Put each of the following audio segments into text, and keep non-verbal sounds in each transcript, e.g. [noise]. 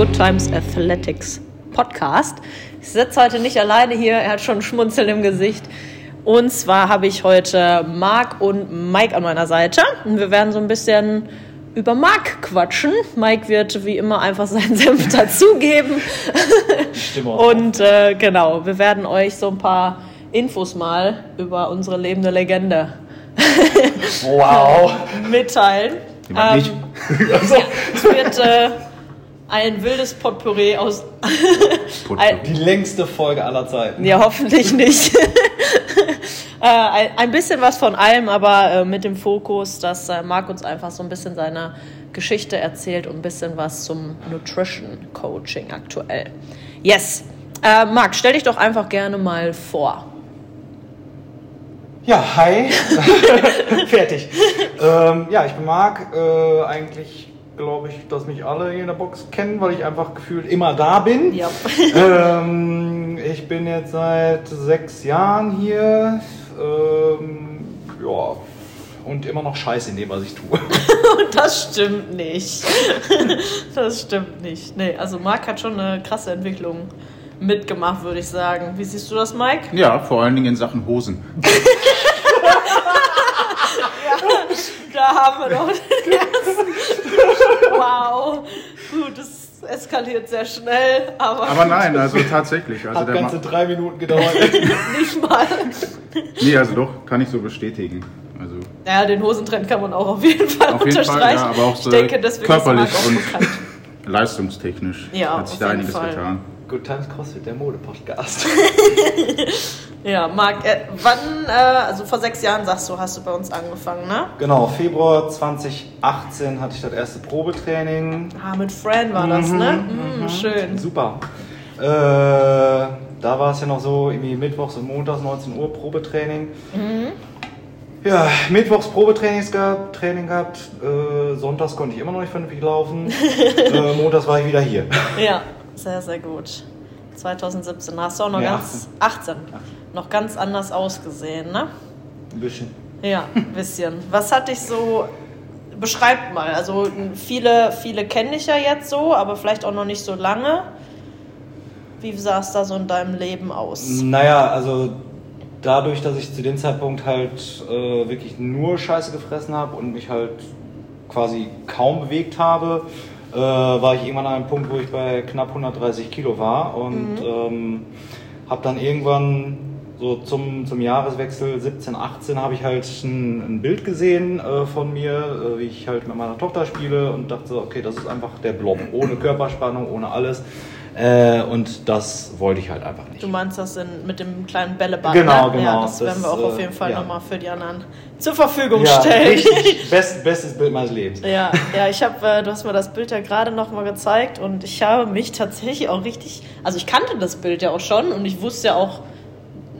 Good Times Athletics Podcast. Ich sitze heute nicht alleine hier, er hat schon ein Schmunzeln im Gesicht. Und zwar habe ich heute Marc und Mike an meiner Seite. Und wir werden so ein bisschen über Marc quatschen. Mike wird wie immer einfach seinen [laughs] Senf dazugeben. Stimme. Und äh, genau, wir werden euch so ein paar Infos mal über unsere lebende Legende Wow. [laughs] mitteilen. Nicht? [laughs] Also, Es wird äh, ein wildes Potpourri aus. die längste Folge aller Zeiten. ja, hoffentlich nicht. [laughs] äh, ein, ein bisschen was von allem, aber äh, mit dem Fokus, dass äh, Marc uns einfach so ein bisschen seine Geschichte erzählt und ein bisschen was zum Nutrition Coaching aktuell. Yes. Äh, Marc, stell dich doch einfach gerne mal vor. Ja, hi. [laughs] Fertig. ähm, ja, ich bin Marc. Äh, eigentlich glaube ich, dass mich alle hier in der Box kennen, weil ich einfach gefühlt immer da bin. Ja. [laughs] ähm, ich bin jetzt seit sechs Jahren hier. Ähm, ja. Und immer noch scheiße in dem, was ich tue. [laughs] [laughs] Das stimmt nicht. Das stimmt nicht. Nee, also Marc hat schon eine krasse Entwicklung mitgemacht, würde ich sagen. Wie siehst du das, Mike? Ja, vor allen Dingen in Sachen Hosen. Da haben wir doch den ersten. Wow. Gut, das eskaliert sehr schnell, aber, Aber nein, also tatsächlich. Also Hat der ganze Ma drei Minuten gedauert. [laughs] nicht mal. nee, also doch, kann ich so bestätigen. Also Ja, den Hosentrend kann man auch auf jeden Fall auf jeden unterstreichen. Fall, ja, aber auch so ich denke, deswegen körperlich ist Marc auch und bekannt. leistungstechnisch Ja, hat sich da einiges Fall. getan. Good Times CrossFit, der Mode-Podcast. [laughs] Ja, Marc, äh, wann, äh, also vor sechs Jahren sagst du, hast du bei uns angefangen, ne? Genau, Februar 2018 hatte ich das erste Probetraining. Ah, mit Fran war das, ne? Mm, schön. Super. Äh, da war es ja noch so, irgendwie mittwochs und montags 19 Uhr Probetraining. Ja, mittwochs Probetrainings gehabt, Training gehabt. Äh, sonntags konnte ich immer noch nicht vernünftig laufen. [laughs] äh, montags war ich wieder hier. Ja, sehr, sehr gut. 2017 hast du auch noch Ja, ganz, 18, noch ganz anders ausgesehen, ne? Ein bisschen. Ja, [laughs] ein bisschen. Was hat dich so, beschreibt mal, also viele, viele kenne ich ja jetzt so, aber vielleicht auch noch nicht so lange. Wie sah es da so in deinem Leben aus? Naja, also dadurch, dass ich zu dem Zeitpunkt halt äh, wirklich nur Scheiße gefressen habe und mich halt quasi kaum bewegt habe, äh, war ich irgendwann an einem Punkt, wo ich bei knapp 130 Kilo war und ähm, habe dann irgendwann so zum, zum Jahreswechsel 17, 18 habe ich halt ein, ein Bild gesehen äh, von mir, äh, wie ich halt mit meiner Tochter spiele und dachte, so, okay, das ist einfach der Blob, ohne Körperspannung, ohne alles. Äh, und das wollte ich halt einfach nicht. Du meinst das in, mit dem kleinen Bällebad, Genau, ne? genau. Ja, das, Das, werden wir auch auf äh, jeden Fall ja. nochmal für die anderen zur Verfügung Ja, stellen. richtig. [laughs] Best, bestes Bild meines Lebens. Ja, ja, ich habe, äh, du hast mir das Bild ja gerade noch mal gezeigt und ich habe mich tatsächlich auch richtig, also ich kannte das Bild ja auch schon und ich wusste ja auch,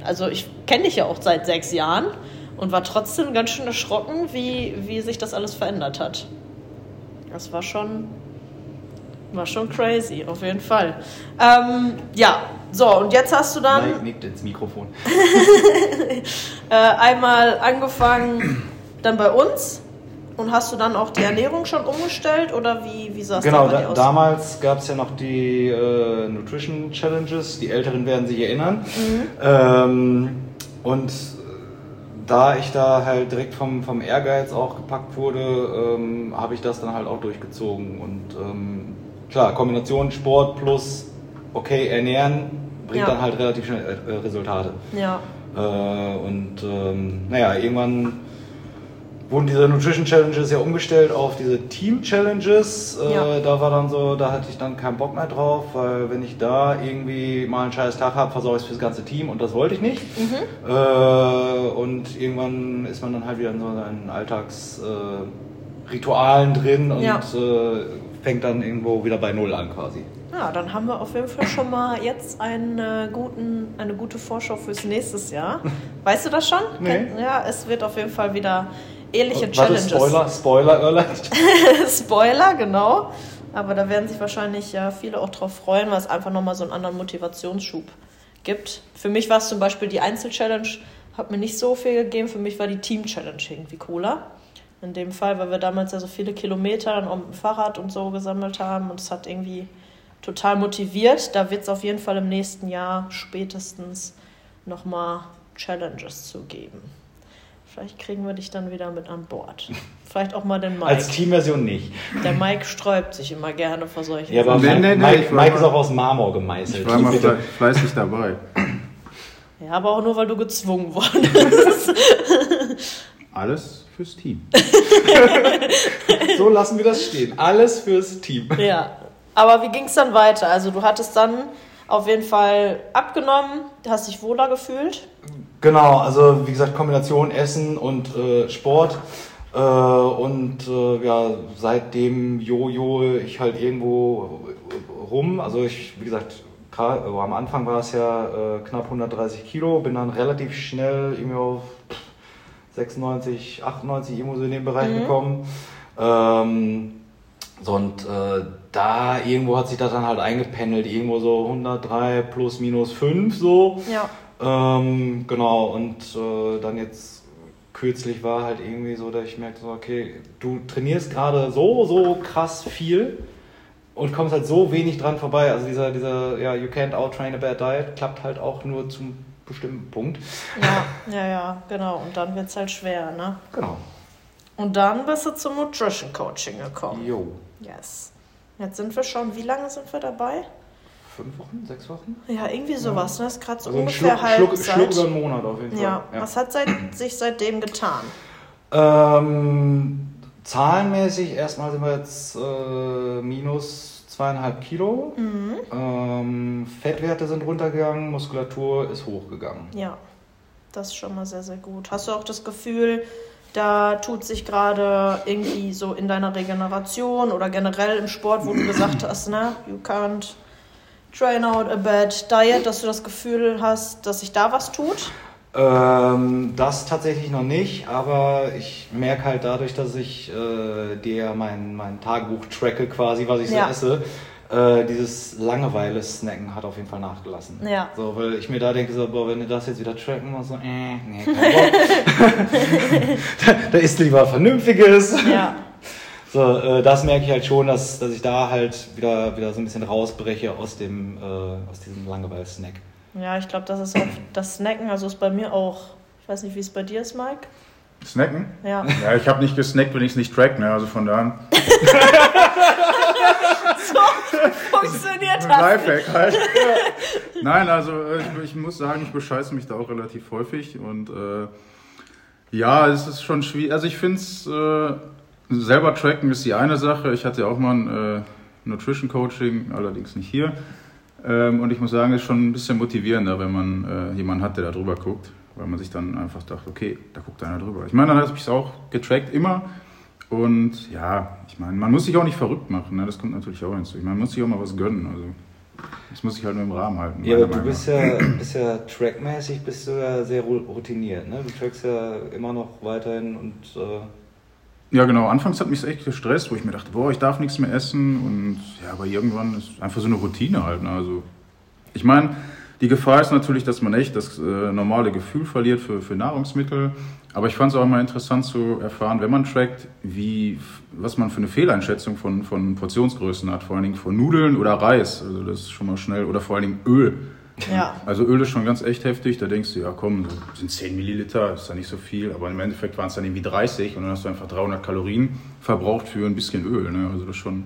also ich kenne dich ja auch seit sechs Jahren und war trotzdem ganz schön erschrocken, wie, wie sich das alles verändert hat. Das war schon, war schon crazy, auf jeden Fall. Ähm, ja, so und jetzt hast du dann Nein, nickt ins Mikrofon. [laughs] äh, einmal angefangen dann bei uns und hast du dann auch die Ernährung schon umgestellt oder wie, wie sah es Genau, da, aus? damals gab es ja noch die äh, Nutrition Challenges, die Älteren werden sich erinnern. Mhm. Ähm, und da ich da halt direkt vom, vom Ehrgeiz auch gepackt wurde, ähm, habe ich das dann halt auch durchgezogen. Und ähm, klar, Kombination Sport plus okay ernähren bringt Ja. dann halt relativ schnell äh, Resultate. Ja, Äh, und ähm, naja, irgendwann wurden diese Nutrition Challenges ja umgestellt auf diese Team Challenges. Äh, Ja. Da war dann so, da hatte ich dann keinen Bock mehr drauf, weil wenn ich da irgendwie mal einen scheiß Tag habe, versorge ich es fürs ganze Team und das wollte ich nicht. Mhm. Äh, und irgendwann ist man dann halt wieder in so seinen Alltagsritualen äh, drin und Ja. äh, fängt dann irgendwo wieder bei Null an quasi. Ja, dann haben wir auf jeden Fall schon mal jetzt einen, guten, eine gute Vorschau fürs nächste Jahr. [laughs] Weißt du das schon? Nee. Ja, es wird auf jeden Fall wieder ähnliche Warte, Challenges. Spoiler, Spoiler Alert. [laughs] Spoiler, genau. Aber da werden sich wahrscheinlich ja viele auch drauf freuen, weil es einfach nochmal so einen anderen Motivationsschub gibt. Für mich war es zum Beispiel die Einzel-Challenge, hat mir nicht so viel gegeben. Für mich war die Team-Challenge irgendwie cooler. In dem Fall, weil wir damals ja so viele Kilometer dann mit dem Fahrrad und so gesammelt haben und es hat irgendwie total motiviert. Da wird es auf jeden Fall im nächsten Jahr spätestens nochmal Challenges zu geben. Vielleicht kriegen wir dich dann wieder mit an Bord. [laughs] Vielleicht auch mal den Mike. Als Teamversion nicht. Der Mike sträubt sich immer gerne vor solchen Ja, aber Nee, Mike, nee, nee, Mike, ich Mike ist auch aus Marmor Ich gemeißelt. war mal fle fleißig dabei. Ja, aber auch nur, weil du gezwungen worden [laughs] bist. Alles fürs Team. [laughs] So lassen wir das stehen. Alles fürs Team. ja. Aber wie ging es dann weiter? Also du hattest dann auf jeden Fall abgenommen, hast dich wohler gefühlt. Genau, also wie gesagt, Kombination Essen und äh, Sport. Äh, und äh, ja, seitdem Jojo ich halt irgendwo rum. Also ich, wie gesagt, grad, also am Anfang war es ja äh, knapp 130 Kilo, bin dann relativ schnell irgendwie auf 96, 98 irgendwo so in den Bereich gekommen. Ähm, so und äh, da irgendwo hat sich das dann halt eingependelt, irgendwo so 103 plus minus 5 so. Ja. Ähm, genau, und äh, dann jetzt kürzlich war halt irgendwie so, dass ich merkte, so, okay, du trainierst gerade so, so krass viel und kommst halt so wenig dran vorbei. Also dieser, dieser, ja, you can't outtrain a bad diet klappt halt auch nur zum bestimmten Punkt. Ja, ja, ja, genau. Und dann wird es halt schwer, ne? Genau. Und dann bist du zum Nutrition Coaching gekommen. Jo. Yes. Jetzt sind wir schon, wie lange sind wir dabei? Fünf Wochen, sechs Wochen? Ja, irgendwie sowas, ne? Ist gerade so Also ungefähr Schluck, Schluck, Halbzeit. Schluck über einen Monat auf jeden Fall. ja. was hat seit, [clears throat] sich seitdem getan? Ähm, zahlenmäßig erstmal sind wir jetzt äh, minus zweieinhalb Kilo. Mhm. Ähm, Fettwerte sind runtergegangen, Muskulatur ist hochgegangen. Ja, das ist schon mal sehr, sehr gut. Hast du auch das Gefühl, da tut sich gerade irgendwie so in deiner Regeneration oder generell im Sport, wo du gesagt hast, ne, you can't train out a bad diet, dass du das Gefühl hast, dass sich da was tut? Ähm, das tatsächlich noch nicht, aber ich merke halt dadurch, dass ich äh, dir mein, mein Tagebuch tracke quasi, was ich Ja. so esse, äh, dieses Langeweile-Snacken hat auf jeden Fall nachgelassen. Ja. So, weil ich mir da denke, so, boah, wenn du das jetzt wieder tracken musst, so, äh, nee, kein Bock. [laughs] [laughs] da, da isst du lieber Vernünftiges. Ja. [laughs] So, äh, das merke ich halt schon, dass, dass ich da halt wieder, wieder so ein bisschen rausbreche aus dem, äh, aus diesem Langeweile-Snack. Ja, ich glaube, das ist auch das Snacken, also ist bei mir auch, ich weiß nicht, wie es bei dir ist, Mike. Snacken? Ja. Ja, ich habe nicht gesnackt, wenn ich es nicht track, ne? Also von da an. Funktioniert das? Lifehack halt. [laughs] Nein, also äh, ich, ich muss sagen, ich bescheiße mich da auch relativ häufig und äh, ja, es ist schon schwierig. Also ich finde es äh, selber tracken ist die eine Sache. Ich hatte ja auch mal ein äh, Nutrition Coaching, allerdings nicht hier. Ähm, und ich muss sagen, es ist schon ein bisschen motivierender, wenn man äh, jemanden hat, der da drüber guckt, weil man sich dann einfach dachte, okay, da guckt einer drüber. Ich meine, dann habe ich es auch getrackt immer. Und ja, ich meine, man muss sich auch nicht verrückt machen, ne? das kommt natürlich auch hinzu. Ich meine, man muss sich auch mal was gönnen. Also, das muss sich halt nur im Rahmen halten. Ja, aber du bist ja, bist ja trackmäßig, bist du ja sehr routiniert, ne? Du trackst ja immer noch weiterhin und äh, Ja, genau. Anfangs hat mich echt gestresst, wo ich mir dachte, boah, ich darf nichts mehr essen. Und ja, aber irgendwann ist einfach so eine Routine halt. Ne? Also, ich meine, die Gefahr ist natürlich, dass man echt das äh, normale Gefühl verliert für, für Nahrungsmittel. Aber ich fand es auch mal interessant zu erfahren, wenn man trackt, wie, was man für eine Fehleinschätzung von, von Portionsgrößen hat. Vor allen Dingen von Nudeln oder Reis. Also das ist schon mal schnell. Oder vor allen Dingen Öl. Ja. Also Öl ist schon ganz echt heftig, da denkst du, ja komm, sind 10 Milliliter, ist ja nicht so viel, aber im Endeffekt waren es dann irgendwie 30 und dann hast du einfach 300 Kalorien verbraucht für ein bisschen Öl. Ne? Also das ist schon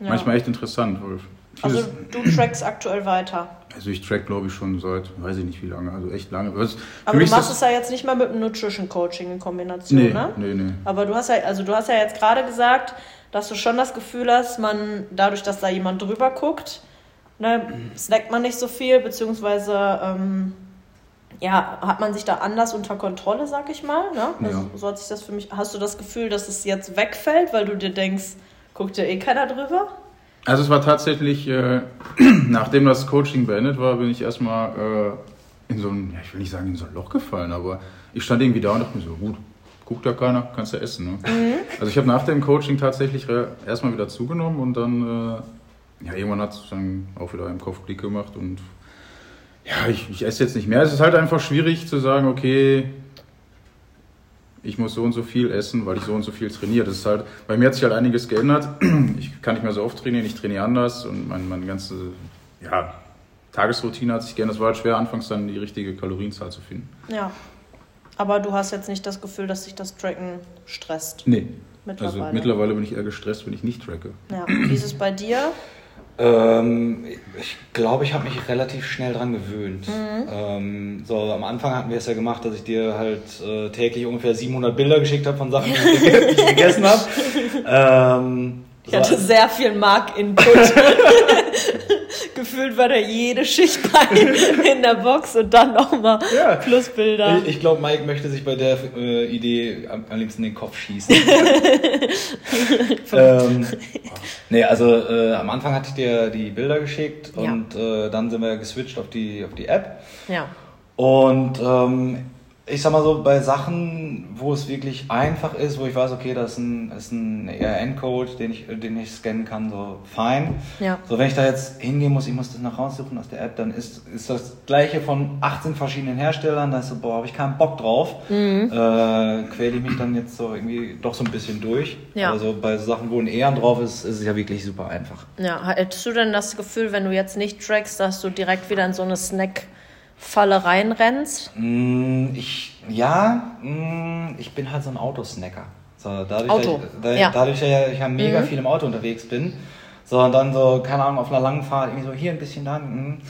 ja. manchmal echt interessant. Weil Also du trackst aktuell weiter. also ich track glaube ich schon seit, weiß ich nicht wie lange, also echt lange. Was, Aber du machst es ja jetzt nicht mal mit einem Nutrition Coaching in Kombination, nee, ne? nee, nee. Aber du hast ja, also du hast ja jetzt gerade gesagt, dass du schon das Gefühl hast, man, dadurch, dass da jemand drüber guckt, ne, snackt man nicht so viel, beziehungsweise ähm, ja, hat man sich da anders unter Kontrolle, sag ich mal. Ne? Also, Ja. So hat sich das für mich. Hast du das Gefühl, dass es jetzt wegfällt, weil du dir denkst, guckt ja eh keiner drüber? Also es war tatsächlich, äh, [clears throat] nachdem das Coaching beendet war, bin ich erstmal äh, in so ein, ja, ich will nicht sagen in so ein Loch gefallen, aber ich stand irgendwie da und dachte mir so, gut, guckt da keiner, kannst du essen. Ne? Also ich habe nach dem Coaching tatsächlich erstmal wieder zugenommen und dann, äh, ja, irgendwann hat es dann auch wieder im Kopf Klick gemacht und ja, ich, ich esse jetzt nicht mehr. Es ist halt einfach schwierig zu sagen, okay, ich muss so und so viel essen, weil ich so und so viel trainiere. Das ist halt, bei mir hat sich halt einiges geändert. [clears throat] Ich kann nicht mehr so oft trainieren, ich trainiere anders und mein, meine ganze ja, Tagesroutine hat sich geändert. Es war halt schwer, anfangs dann die richtige Kalorienzahl zu finden. Ja. Aber du hast jetzt nicht das Gefühl, dass sich das Tracken stresst. Nee. Mittlerweile. Also mittlerweile bin ich eher gestresst, wenn ich nicht tracke. Ja. Wie ist es bei dir? Ähm, ich glaube, ich habe mich relativ schnell dran gewöhnt. Ähm, so, am Anfang hatten wir es ja gemacht, dass ich dir halt äh, täglich ungefähr 700 Bilder geschickt habe von Sachen, die ich, [laughs] gegessen habe. Ähm, Ich hatte sehr viel Mark-Input. [laughs] Gefühlt war da jede Schicht bei [laughs] in der Box und dann nochmal Ja. Plusbilder. Ich, ich glaube, Mike möchte sich bei der äh, Idee am, am liebsten den Kopf schießen. [laughs] ähm, nee, also äh, am Anfang hatte ich dir die Bilder geschickt Ja. und äh, dann sind wir geswitcht auf die, auf die App. Ja. Und ähm, ich sag mal so, bei Sachen, wo es wirklich einfach ist, wo ich weiß, okay, das ist ein, ist ein ERN-Code, den ich, den ich scannen kann, so fein. Ja. So, wenn ich da jetzt hingehen muss, ich muss das noch raussuchen aus der App, dann ist, ist das gleiche von 18 verschiedenen Herstellern, da ist so, boah, habe ich keinen Bock drauf. Mhm. Äh, quäle ich mich dann jetzt so irgendwie doch so ein bisschen durch. Ja. Also bei Sachen, wo ein ERN drauf ist, ist es ja wirklich super einfach. Ja, hättest du denn das Gefühl, wenn du jetzt nicht trackst, dass du direkt wieder in so eine Snack-Falle reinrennst? Mm, Ich, ja, mm, ich bin halt so ein Autosnacker. So, dadurch, Auto, dass ich, da, ja. dadurch, dass ich ja mega Mhm. viel im Auto unterwegs bin, so und dann so, keine Ahnung, auf einer langen Fahrt, irgendwie so hier ein bisschen dann. mm.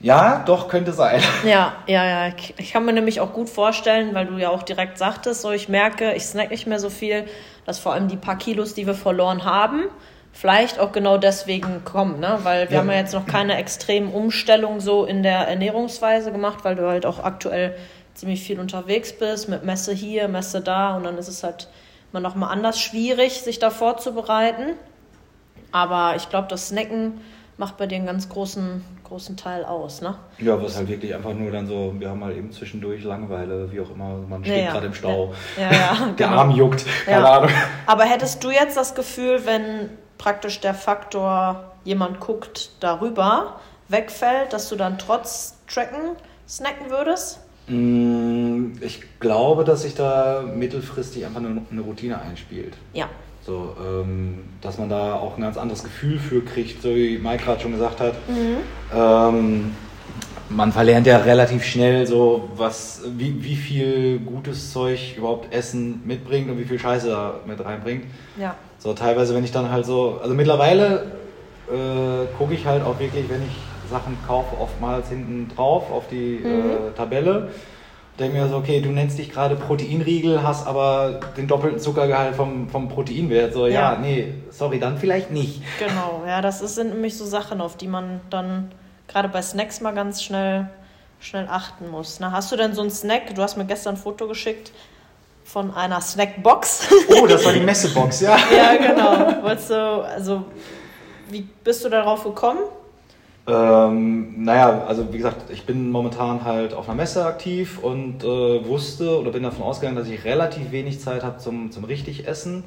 Ja, doch, könnte sein. [laughs] Ja, ja, ja. Ich- Ich kann mir nämlich auch gut vorstellen, weil du ja auch direkt sagtest, so ich merke, ich snack nicht mehr so viel, dass vor allem die paar Kilos, die wir verloren haben, vielleicht auch genau deswegen kommen, ne? Weil wir Ja. haben ja jetzt noch keine extremen Umstellungen so in der Ernährungsweise gemacht, weil du halt auch aktuell ziemlich viel unterwegs bist, mit Messe hier, Messe da und dann ist es halt immer noch mal anders schwierig, sich da vorzubereiten. Aber ich glaube, das Snacken macht bei dir einen ganz großen, großen Teil aus, ne? Ja, was halt wirklich einfach nur dann so, wir haben halt eben zwischendurch Langeweile, wie auch immer, man steht Ja, ja. gerade im Stau, Ja, ja, [laughs] der genau. Arm juckt, keine. Ahnung. Aber hättest du jetzt das Gefühl, wenn praktisch der Faktor jemand guckt darüber wegfällt, dass du dann trotz Tracken snacken würdest? Mm, Ich glaube, dass sich da mittelfristig einfach eine, Routine einspielt. Ja. So, ähm, dass man da auch ein ganz anderes Gefühl für kriegt, so wie Mike gerade schon gesagt hat. Ähm, man verlernt ja relativ schnell so, was, wie, wie viel gutes Zeug überhaupt Essen mitbringt und wie viel Scheiße da mit reinbringt. Ja. So teilweise, wenn ich dann halt so, also mittlerweile äh, gucke ich halt auch wirklich, wenn ich Sachen kaufe, oftmals hinten drauf auf die äh, Tabelle. Denke mir so, okay, du nennst dich gerade Proteinriegel, hast aber den doppelten Zuckergehalt vom, vom Proteinwert. So, ja. Ja. nee, sorry, dann vielleicht nicht. Genau, ja, das ist, sind nämlich so Sachen, auf die man dann gerade bei Snacks mal ganz schnell, schnell achten muss. Na, hast du denn so einen Snack? Du hast mir gestern ein Foto geschickt von einer Snackbox. [laughs] Oh, das war die Messebox, ja. ja, genau. Wolltest du, also, wie bist du darauf gekommen? Ähm, naja, also wie gesagt, ich bin momentan halt auf einer Messe aktiv und äh, wusste oder bin davon ausgegangen, dass ich relativ wenig Zeit habe zum, zum richtig Essen.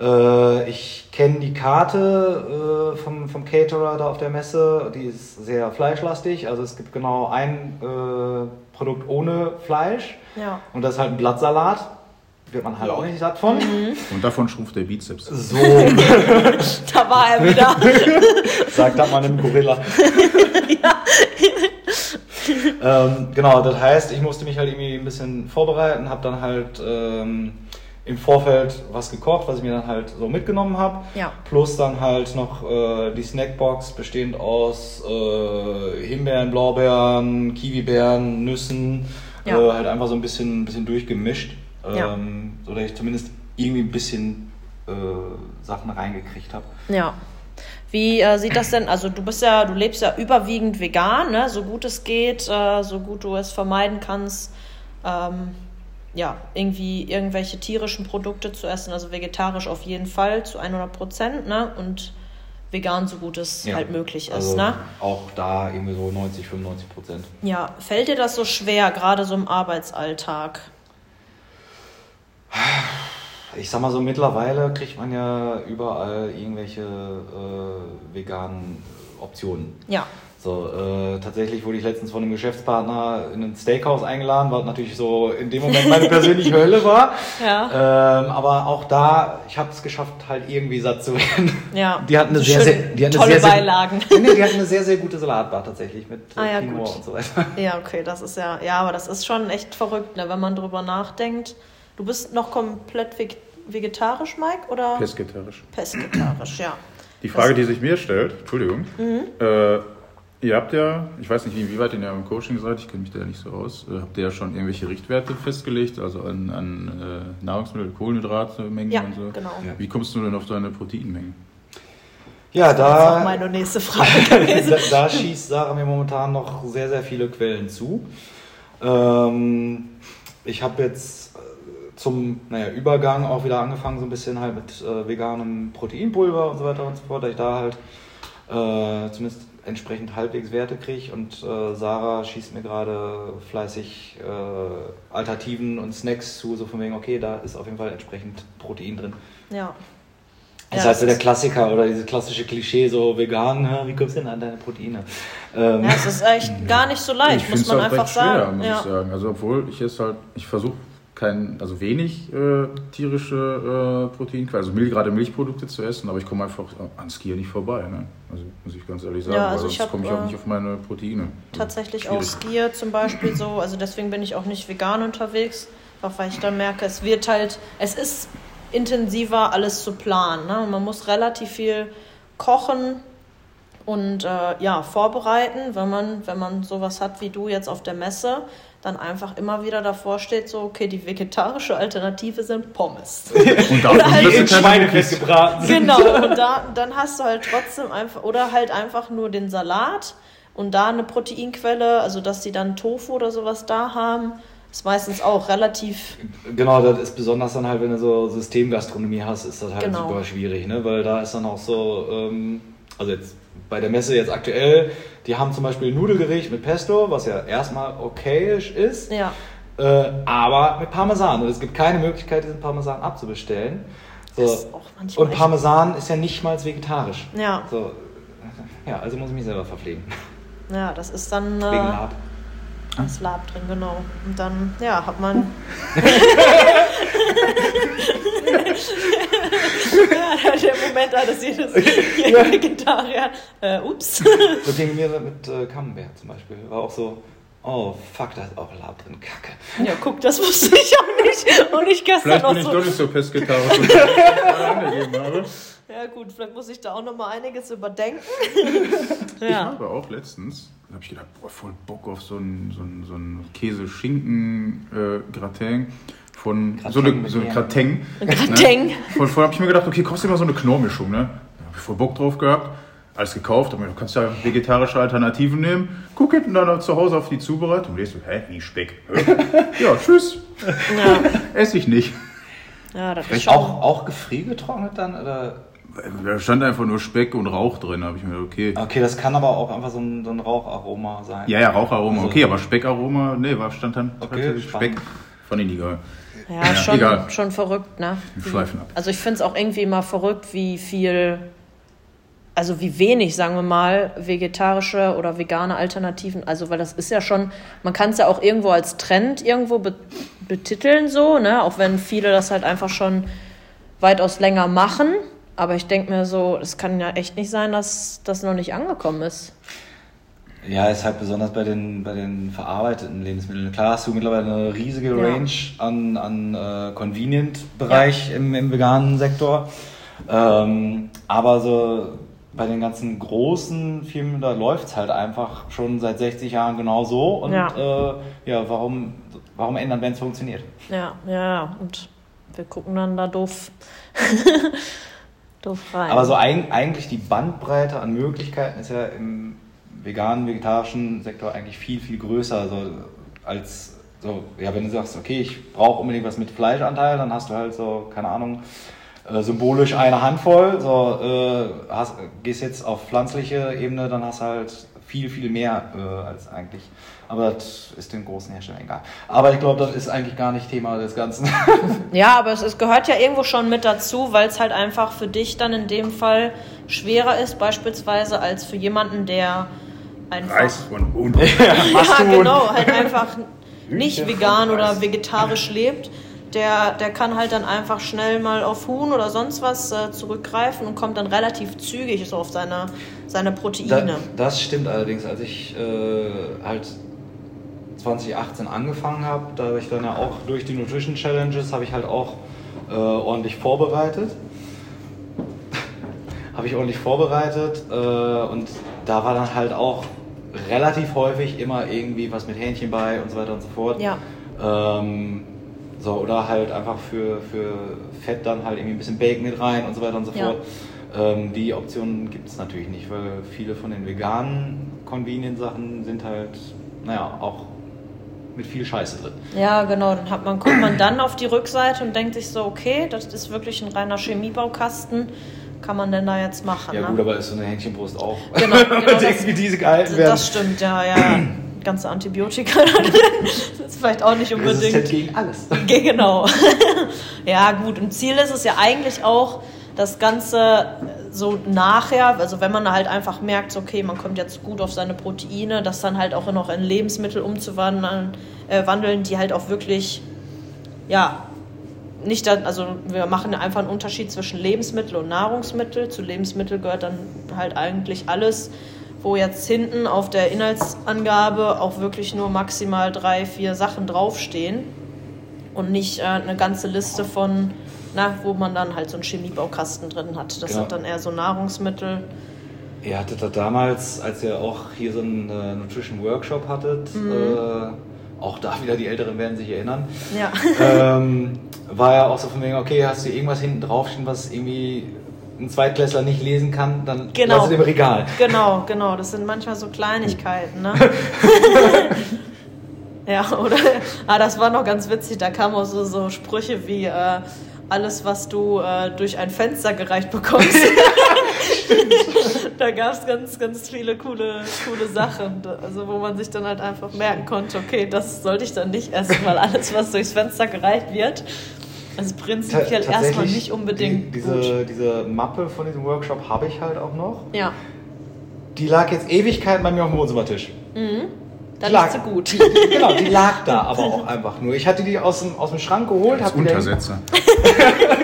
Äh, ich kenne die Karte äh, vom, vom Caterer da auf der Messe, die ist sehr fleischlastig. Also es gibt genau ein äh, Produkt ohne Fleisch Ja. und das ist halt ein Blattsalat. Wird man halt auch nicht satt von. Und davon schrumpft der Bizeps. So, [laughs] Da war er wieder. [laughs] sagt das mal einem Gorilla. [laughs] ähm, genau, das heißt, ich musste mich halt irgendwie ein bisschen vorbereiten, habe dann halt ähm, im Vorfeld was gekocht, was ich mir dann halt so mitgenommen habe. Ja. Plus dann halt noch äh, die Snackbox bestehend aus äh, Himbeeren, Blaubeeren, Kiwibeeren, Nüssen, Ja. äh, halt einfach so ein bisschen, ein bisschen durchgemischt, Ja. ähm, so dass ich zumindest irgendwie ein bisschen äh, Sachen reingekriegt habe. Ja. Wie äh, sieht das denn? Also du bist ja, du lebst ja überwiegend vegan, ne? So gut es geht, äh, so gut du es vermeiden kannst, ähm, ja, irgendwie irgendwelche tierischen Produkte zu essen, also vegetarisch auf jeden Fall zu 100 Prozent, ne? Und vegan so gut es Ja. halt möglich ist, Also ne? Auch da irgendwie so 90, 95 Prozent. Ja, fällt dir das so schwer, gerade so im Arbeitsalltag? Ich sag mal so, mittlerweile kriegt man ja überall irgendwelche äh, veganen Optionen. Ja, So, äh, tatsächlich wurde ich letztens von einem Geschäftspartner in ein Steakhouse eingeladen, was natürlich so in dem Moment meine persönliche [laughs] Hölle war. Ja. Ähm, aber auch da, ich habe es geschafft, halt irgendwie satt zu werden. Ja. Die hatten eine So sehr, sehr, die hatten tolle eine sehr, Beilagen. Sehr, [laughs] nee, die hatten eine sehr, sehr gute Salatbar tatsächlich mit äh, Ah, ja, Quinoa und so weiter. Ja, okay, das ist ja, ja, aber das ist schon echt verrückt, ne, wenn man drüber nachdenkt. Du bist noch komplett veg- vegetarisch, Mike, oder Pesketarisch. pesketarisch, ja. Die Frage, die sich mir stellt, Entschuldigung, Mhm. äh, ihr habt ja, ich weiß nicht, wie weit ihr im Coaching seid, ich kenne mich da ja nicht so aus, äh, habt ihr ja schon irgendwelche Richtwerte festgelegt, also an, an äh, Nahrungsmittel, Kohlenhydratmengen Ja, und so? genau. Ja. Wie kommst du denn auf deine Proteinmengen? Ja, Das ist auch da, meine nächste Frage [laughs] da, da schießt Sarah mir momentan noch sehr, sehr viele Quellen zu. Ähm, ich habe jetzt zum naja, Übergang auch wieder angefangen, so ein bisschen halt mit äh, veganem Proteinpulver und so weiter und so fort, dass ich da halt äh, zumindest entsprechend halbwegs Werte kriege. Und äh, Sarah schießt mir gerade fleißig äh, Alternativen und Snacks zu, so von wegen, okay, da ist auf jeden Fall entsprechend Protein drin. Ja. Das Ja, heißt so das der Klassiker oder dieses klassische Klischee, so vegan, hä, wie kommst du denn an deine Proteine? Ähm, Ja, es ist echt gar nicht so leicht, muss find's man auch einfach recht schwer, sagen. muss Ja. ich sagen. Also obwohl ich es halt, ich versuche kein, also wenig äh, tierische äh, Proteinquellen, also Mil gerade Milchprodukte zu essen, aber ich komme einfach an Skier nicht vorbei. Ne? Also muss ich ganz ehrlich sagen, Ja, also weil ich sonst komme ich auch äh, nicht auf meine Proteine. Tatsächlich Schwierig. auch Skier zum Beispiel so, also deswegen bin ich auch nicht vegan unterwegs, einfach weil ich dann merke, es wird halt, es ist intensiver alles zu planen. Ne? Und man muss relativ viel kochen und äh, ja, vorbereiten, wenn man, wenn man sowas hat wie du jetzt auf der Messe, dann einfach immer wieder davor steht, so, okay, die vegetarische Alternative sind Pommes. [laughs] Und da Oder halt in Schweinefett gebraten. [laughs] Genau, und da, dann hast du halt trotzdem einfach, oder halt einfach nur den Salat und da eine Proteinquelle, also dass die dann Tofu oder sowas da haben, ist meistens auch relativ, Genau, das ist besonders dann halt, wenn du so Systemgastronomie hast, ist das halt Genau. super schwierig, ne? weil da ist dann auch so, ähm, also jetzt bei der Messe jetzt aktuell, die haben zum Beispiel Nudelgericht mit Pesto, was ja erstmal okayisch ist, ja, äh, aber mit Parmesan und es gibt keine Möglichkeit, diesen Parmesan abzubestellen. So. Das ist auch manchmal und Parmesan ist ja nicht mal vegetarisch. ja, So, [laughs] ja, also muss ich mich selber verpflegen. ja, das ist dann Wegen äh, Lab. das Lab drin, genau. Und dann, ja, hat man. [laughs] ja, der Moment, da dass jedes [laughs] Vegetarier, äh, ups. So ging mir mit äh, Camembert zum Beispiel. War auch so, oh fuck, da ist auch Lab drin, kacke. Ja, guck, das wusste ich auch nicht. Und ich gestern Vielleicht bin ich so. doch nicht so pesketarisch, wie ich angegeben habe. Ja gut, vielleicht muss ich da auch noch mal einiges überdenken. Ich ja. habe auch letztens, da habe ich gedacht, boah, voll Bock auf so einen so einen- so einen Käse-Schinken-Gratin von so Gratin eine, so ein. Gratin. Gratin. Ne? Voll, voll habe ich mir gedacht, okay, kostet immer so eine Knorrmischung, ne? Da habe ich voll Bock drauf gehabt. Alles gekauft, aber du kannst ja vegetarische Alternativen nehmen. Guck hinten dann zu Hause auf die Zubereitung und lest du, hä, wie Speck? [laughs] Ja, tschüss. Ja. [laughs] Ess ich nicht. ja, das ist schon. Auch, auch gefriergetrocknet dann? Oder? Da stand einfach nur Speck und Rauch drin, habe ich mir gedacht, okay. Okay, das kann aber auch einfach so ein, so ein Raucharoma sein. Ja, ja, Raucharoma, Also- okay, aber Speckaroma, nee, war stand dann Okay, tatsächlich Speck. Fand ich nicht geil. Ja, Ja, schon, egal. schon verrückt, ne? Wir schweifen ab. Also ich finde es auch irgendwie immer verrückt, wie viel, also wie wenig, sagen wir mal, vegetarische oder vegane Alternativen, also weil das ist ja schon, man kann es ja auch irgendwo als Trend irgendwo be betiteln so, ne? Auch wenn viele das halt einfach schon weitaus länger machen. Aber ich denke mir so, es kann ja echt nicht sein, dass das noch nicht angekommen ist. Ja, ist halt besonders bei den, bei den verarbeiteten Lebensmitteln. Klar hast du mittlerweile eine riesige Ja. Range an, an äh, Convenient-Bereich im, im veganen Sektor. Ähm, aber so bei den ganzen großen Firmen, da läuft es halt einfach schon seit 60 Jahren genau so. Und Ja. äh, ja, warum, warum ändern, wenn es funktioniert? Ja, ja, ja. Und wir gucken dann da doof, [laughs] doof rein. Aber so ein, eigentlich die Bandbreite an Möglichkeiten ist ja im veganen, vegetarischen Sektor eigentlich viel, viel größer. Also als so, ja, wenn du sagst, okay, ich brauche unbedingt was mit Fleischanteil, dann hast du halt so, keine Ahnung, äh, symbolisch eine Handvoll. So, äh, hast, gehst jetzt auf pflanzliche Ebene, dann hast du halt viel, viel mehr äh, als eigentlich. Aber das ist den großen Herstellern egal. Aber ich glaube, das ist eigentlich gar nicht Thema des Ganzen. [laughs] Ja, aber es, es gehört ja irgendwo schon mit dazu, weil es halt einfach für dich dann in dem Fall schwerer ist, beispielsweise als für jemanden, der einfach. Reis von unten. [laughs] Ja, genau, halt einfach nicht vegan oder vegetarisch lebt, der, der kann halt dann einfach schnell mal auf Huhn oder sonst was äh, zurückgreifen und kommt dann relativ zügig so auf seine, seine Da, Proteine. das stimmt allerdings. Als ich äh, halt 2018 angefangen habe, da habe ich dann ja auch durch die Nutrition Challenges habe ich halt auch äh, ordentlich vorbereitet. [laughs] habe ich ordentlich vorbereitet äh, und da war dann halt auch relativ häufig immer irgendwie was mit Hähnchen bei und so weiter und so fort. Ja. Ähm, so, oder halt einfach für, für Fett dann halt irgendwie ein bisschen Bacon mit rein und so weiter und so Ja. fort. Ähm, die Option gibt es natürlich nicht, weil viele von den veganen Convenient-Sachen sind halt, naja, auch mit viel Scheiße drin. Ja, genau. Dann hat man, kommt man dann auf die Rückseite und denkt sich so, okay, das ist wirklich ein reiner Chemiebaukasten. Kann man denn da jetzt machen? Ja ne? gut, aber ist so eine Hähnchenbrust auch. Genau, genau, [laughs] das- irgendwie diese gehalten werden. Das stimmt, ja, ja. Ganze Antibiotika. Das ist vielleicht auch nicht unbedingt. gegen alles. Ge- Genau. [laughs] ja, gut. Und Ziel ist es ja eigentlich auch, das Ganze so nachher, also wenn man halt einfach merkt, okay, man kommt jetzt gut auf seine Proteine, das dann halt auch noch in Lebensmittel umzuwandeln, äh, wandeln, die halt auch wirklich, ja, nicht dann, also wir machen einfach einen Unterschied zwischen Lebensmittel und Nahrungsmittel. Zu Lebensmittel gehört dann halt eigentlich alles, wo jetzt hinten auf der Inhaltsangabe auch wirklich nur maximal drei, vier Sachen draufstehen und nicht äh, eine ganze Liste von, na, wo man dann halt so einen Chemiebaukasten drin hat. Das Genau. sind dann eher so Nahrungsmittel. Ihr hattet da damals, als ihr auch hier so einen äh, Nutrition Workshop hattet, Mhm. äh, auch da wieder, die Älteren werden sich erinnern, Ja, ähm, war ja auch so von wegen, okay, hast du irgendwas hinten draufstehen, was irgendwie ein Zweitklässler nicht lesen kann, dann Genau. lass es im Regal. genau, genau. Das sind manchmal so Kleinigkeiten, ne? [laughs] ja, oder? Ah, das war noch ganz witzig. Da kamen auch so, so Sprüche wie äh, alles, was du äh, durch ein Fenster gereicht bekommst. [laughs] da gab es ganz, ganz viele coole, coole Sachen. Also wo man sich dann halt einfach merken konnte, okay, das sollte ich dann nicht essen, weil alles, was durchs Fenster gereicht wird, ist prinzipiell Ta- erstmal nicht unbedingt die, gut. diese, diese Mappe von diesem Workshop habe ich halt auch noch. Ja, Die lag jetzt Ewigkeiten bei mir auf dem Wohnzimmertisch. dann Lag- ist sie gut. Genau, die lag da aber auch einfach nur. Ich hatte die aus dem, aus dem Schrank geholt. Die da- Untersetzer. [laughs]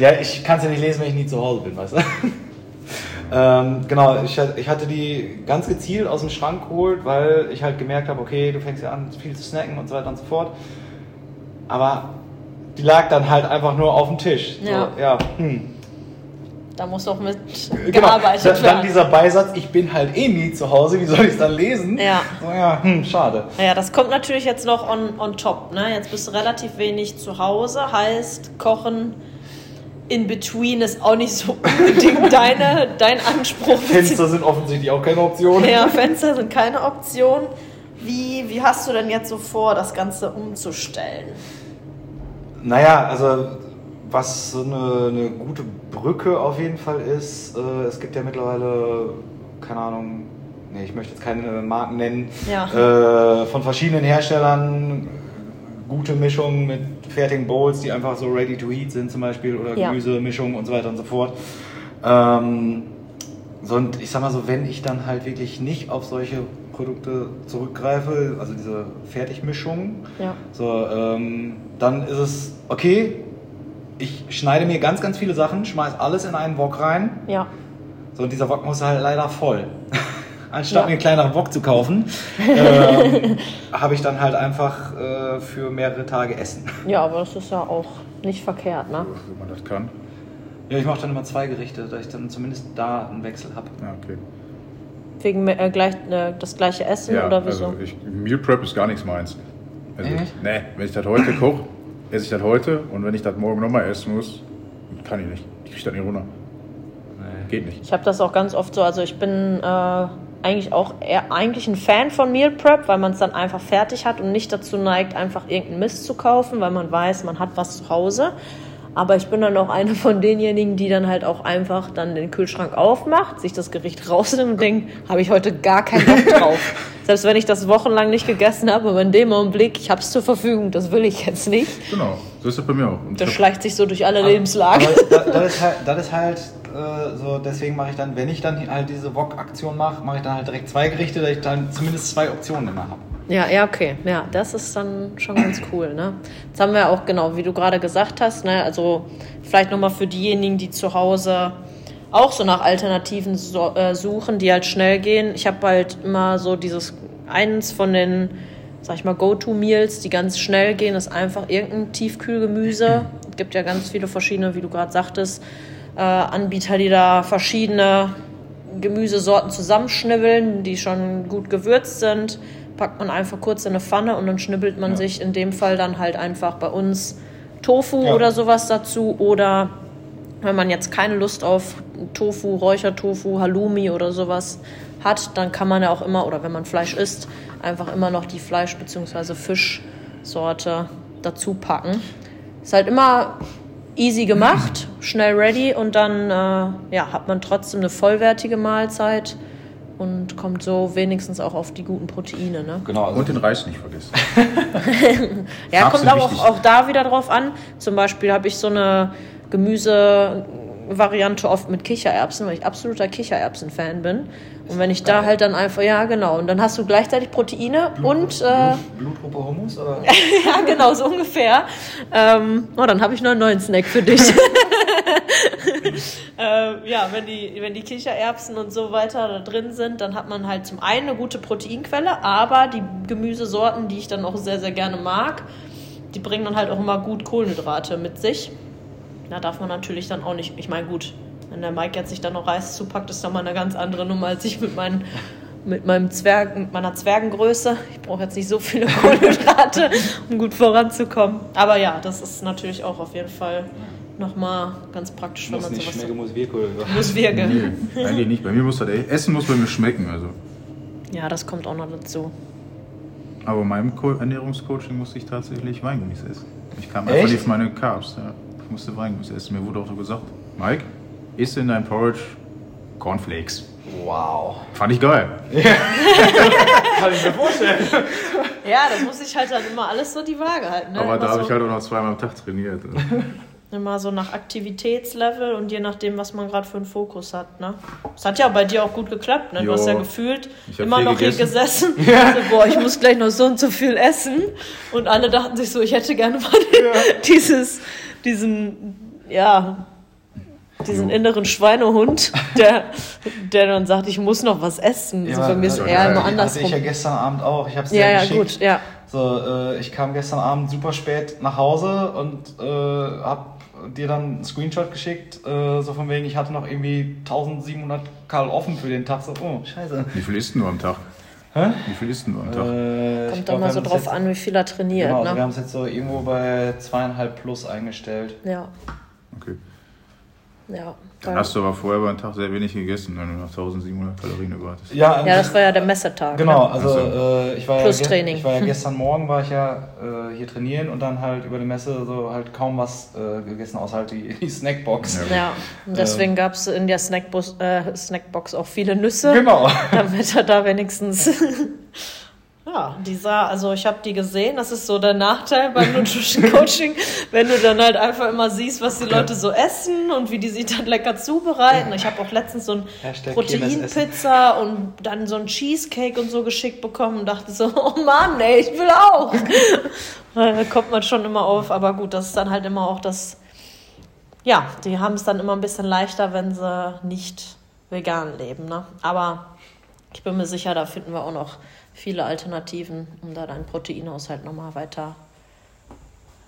Ja, ich kann es ja nicht lesen, wenn ich nie zu Hause bin, weißt du? [laughs] ähm, genau, ich, ich hatte die ganz gezielt aus dem Schrank geholt, weil ich halt gemerkt habe, okay, du fängst ja an, viel zu snacken und so weiter und so fort. Aber die lag dann halt einfach nur auf dem Tisch. Ja. So, ja hm. Da muss auch mit Genau. gearbeitet Dann, dann werden. dieser Beisatz, ich bin halt eh nie zu Hause, wie soll ich es dann lesen? Ja. So, ja, hm, schade. Ja, das kommt natürlich jetzt noch on, on top. Ne? Jetzt bist du relativ wenig zu Hause, heißt Kochen in between ist auch nicht so unbedingt deine, dein Anspruch. Fenster sind offensichtlich auch keine Option. Ja, Fenster sind keine Option. Wie, wie hast du denn jetzt so vor, das Ganze umzustellen? Naja, also was so eine, eine gute Brücke auf jeden Fall ist, äh, es gibt ja mittlerweile, keine Ahnung, nee, ich möchte jetzt keine Marken nennen, Ja. äh, von verschiedenen Herstellern gute Mischungen mit fertigen Bowls, die einfach so ready to eat sind zum Beispiel oder Ja. Gemüsemischungen und so weiter und so fort. Ähm, so, und ich sag mal so, wenn ich dann halt wirklich nicht auf solche Produkte zurückgreife, also diese Fertigmischungen, Ja. so, ähm, dann ist es okay. Ich schneide mir ganz, ganz viele Sachen, schmeiß alles in einen Wok rein. Ja. So, und dieser Wok muss halt leider voll. [laughs] Anstatt Ja. mir einen kleineren Wok zu kaufen, [laughs] ähm, habe ich dann halt einfach äh, für mehrere Tage Essen. Ja, aber das ist ja auch nicht verkehrt, ne? Wenn man das kann. Ja, ich mache dann immer zwei Gerichte, dass ich dann zumindest da einen Wechsel habe. Ja, okay. Wegen äh, gleich, äh, das gleiche Essen Ja, oder wieso? also ich, Meal Prep ist gar nichts meins. Also, nee, wenn ich das heute koche, esse ich das heute und wenn ich das morgen nochmal essen muss, kann ich nicht. Ich kriege das nicht runter. Geht nicht. Ich habe das auch ganz oft so, also ich bin äh, eigentlich auch eher eigentlich ein Fan von Meal Prep, weil man es dann einfach fertig hat und nicht dazu neigt, einfach irgendeinen Mist zu kaufen, weil man weiß, man hat was zu Hause. Aber ich bin dann auch eine von denjenigen, die dann halt auch einfach dann den Kühlschrank aufmacht, sich das Gericht [laughs] rausnimmt und denkt, habe ich heute gar keinen Bock drauf. [laughs] Selbst wenn ich das wochenlang nicht gegessen habe, aber in dem Augenblick, ich habe es zur Verfügung, das will ich jetzt nicht. Genau, so ist das bei mir auch. Und Das schleicht sich so durch alle Lebenslagen. Das, ist halt, das ist halt äh, so deswegen mache ich dann, wenn ich dann halt diese Wok-Aktion mache, mache ich dann halt direkt zwei Gerichte, dass ich dann zumindest zwei Optionen immer habe. Ja, ja, okay. Ja, das ist dann schon ganz cool, ne? Jetzt haben wir auch, genau, wie du gerade gesagt hast, ne, also vielleicht nochmal für diejenigen, die zu Hause auch so nach Alternativen so, äh, suchen, die halt schnell gehen. Ich habe halt immer so dieses, eins von den, sag ich mal, Go-To-Meals, die ganz schnell gehen, ist einfach irgendein Tiefkühlgemüse. Es gibt ja ganz viele verschiedene, wie du gerade sagtest, äh, Anbieter, die da verschiedene Gemüsesorten zusammenschnibbeln, die schon gut gewürzt sind. Packt man einfach kurz in eine Pfanne und dann schnibbelt man Ja. sich in dem Fall dann halt einfach bei uns Tofu Ja. oder sowas dazu oder wenn man jetzt keine Lust auf Tofu, Räuchertofu, Halloumi oder sowas hat, dann kann man ja auch immer, oder wenn man Fleisch isst, einfach immer noch die Fleisch- bzw. Fischsorte dazu packen. Ist halt immer easy gemacht, schnell ready und dann äh, ja, hat man trotzdem eine vollwertige Mahlzeit und kommt so wenigstens auch auf die guten Proteine. Ne? Genau, also Und den Reis nicht vergessen. [laughs] [laughs] Ja, kommt Absolut aber auch, auch da wieder drauf an. Zum Beispiel habe ich so eine Gemüsevariante oft mit Kichererbsen, weil ich absoluter Kichererbsen-Fan bin. Und wenn ich da halt dann einfach, ja genau, und dann hast du gleichzeitig Proteine und, äh, Blutgruppe Hummus oder? [laughs] ja genau, so ungefähr. Ähm, oh, dann habe ich noch einen neuen Snack für dich. [laughs] äh, ja, wenn die, wenn die Kichererbsen und so weiter da drin sind, dann hat man halt zum einen eine gute Proteinquelle, aber die Gemüsesorten, die ich dann auch sehr, sehr gerne mag, die bringen dann halt auch immer gut Kohlenhydrate mit sich. Da darf man natürlich dann auch nicht, ich meine, gut, wenn der Mike jetzt sich dann noch Reis zupackt, ist dann mal eine ganz andere Nummer als ich mit meinen mit meinem Zwerg, mit meiner Zwergengröße. Ich brauche jetzt nicht so viele [laughs] Kohlenhydrate, um gut voranzukommen. Aber ja, das ist natürlich auch auf jeden Fall nochmal ganz praktisch, wenn Muss man nicht sowas schmecken, so muss wirken. muss wirken. Nee, eigentlich nicht. Bei mir muss das Essen muss bei mir schmecken. Also. Ja, das kommt auch noch dazu. Aber in meinem Co Ernährungscoaching musste ich tatsächlich Weingummis essen. Ich kam Echt? einfach nicht auf meine Carbs. Ja. Ich musste Weingummis essen. Mir wurde auch so gesagt, Mike, isst in dein Porridge Cornflakes. Wow. Fand ich geil. [laughs] Kann ich mir vorstellen. Ja, das muss ich halt dann immer alles so die Waage halten. Ne? Aber da Immer habe so, ich halt auch noch zweimal am Tag trainiert. [laughs] Immer so nach Aktivitätslevel und je nachdem, was man gerade für einen Fokus hat. Ne? Das hat ja bei dir auch gut geklappt. Ne? Du Jo. hast ja gefühlt immer noch hier gegessen. gesessen. [laughs] So, boah, ich muss gleich noch so und so viel essen. Und alle dachten sich so, ich hätte gerne mal dieses, diesen, ja, diesen Jo. inneren Schweinehund, der, der dann sagt, ich muss noch was essen. so bei mir ist ja, eher ja, immer die Hatte ich andersrum. ja gestern Abend auch. Ich habe es Ja, ja, geschickt. gut, ja. So, äh, ich kam gestern Abend super spät nach Hause und äh, hab dir dann einen Screenshot geschickt, äh, so von wegen, ich hatte noch irgendwie 1700 Kal offen für den Tag. So, oh, scheiße. Wie viel isst denn du am Tag? Hä? Wie viel isst denn du am Tag? Äh, Kommt doch mal so drauf jetzt, an, wie viel er trainiert. Genau, also wir ne? haben es jetzt so irgendwo bei zweieinhalb plus eingestellt. Ja, Okay. Ja. Dann hast du aber vorher über den Tag sehr wenig gegessen, wenn du noch 1700 Kalorien über hattest. Ja, Ja, das war ja der Messetag. Genau, Ne? also Ach so. äh, ich war ja, Plus ge- Training. ich war ja [laughs] gestern Morgen war ich ja äh, hier trainieren und dann halt über die Messe so halt kaum was äh, gegessen, außer halt die, die Snackbox. Ja. Ja, und deswegen gab es in der Snackbus, äh, Snackbox auch viele Nüsse, Genau. [laughs] damit er da wenigstens. [laughs] ja, die sah, also ich habe die gesehen, das ist so der Nachteil beim [laughs] Nutrition Coaching, wenn du dann halt einfach immer siehst, was die Leute so essen und wie die sich dann lecker zubereiten. Ich habe auch letztens so ein Proteinpizza und dann so ein Cheesecake und so geschickt bekommen und dachte so, oh Mann, ey, ich will auch. [laughs] da kommt man schon immer auf, aber gut, das ist dann halt immer auch das ja, die haben es dann immer ein bisschen leichter, wenn sie nicht vegan leben. Ne? Aber ich bin mir sicher, da finden wir auch noch viele Alternativen, um da deinen Proteinhaushalt nochmal weiter,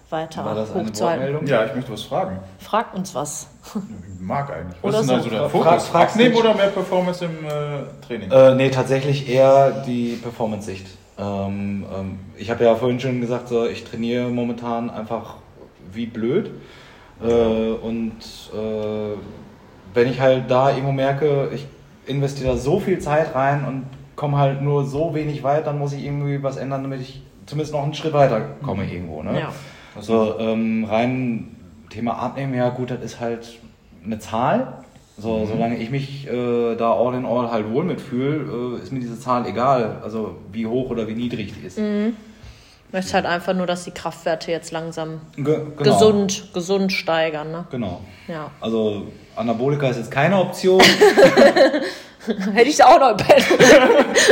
weiter War das eine hochzuhalten. Wortmeldung? Ja, ich möchte was fragen. Frag uns was. Ich mag eigentlich. Oder Was ist denn so der Frag- Fokus? frag- Abnehmen oder mehr Performance im äh, Training? Äh, nee, tatsächlich eher die Performance-Sicht. Ähm, ähm, ich habe ja vorhin schon gesagt, so, ich trainiere momentan einfach wie blöd. Äh, und äh, wenn ich halt da irgendwo merke, ich investiere da so viel Zeit rein und komme halt nur so wenig weit, dann muss ich irgendwie was ändern, damit ich zumindest noch einen Schritt weiter komme irgendwo. Ne? Ja. Also ähm, rein Thema Abnehmen, ja gut, das ist halt eine Zahl. So, solange ich mich äh, da all in all halt wohl mitfühle, äh, ist mir diese Zahl egal, also wie hoch oder wie niedrig die ist. Möchtest halt einfach nur, dass die Kraftwerte jetzt langsam Ge genau. gesund, gesund steigern, ne? Genau. Ja. Also Anabolika ist jetzt keine Option. [laughs] [laughs] Hätte ich auch noch im Bett.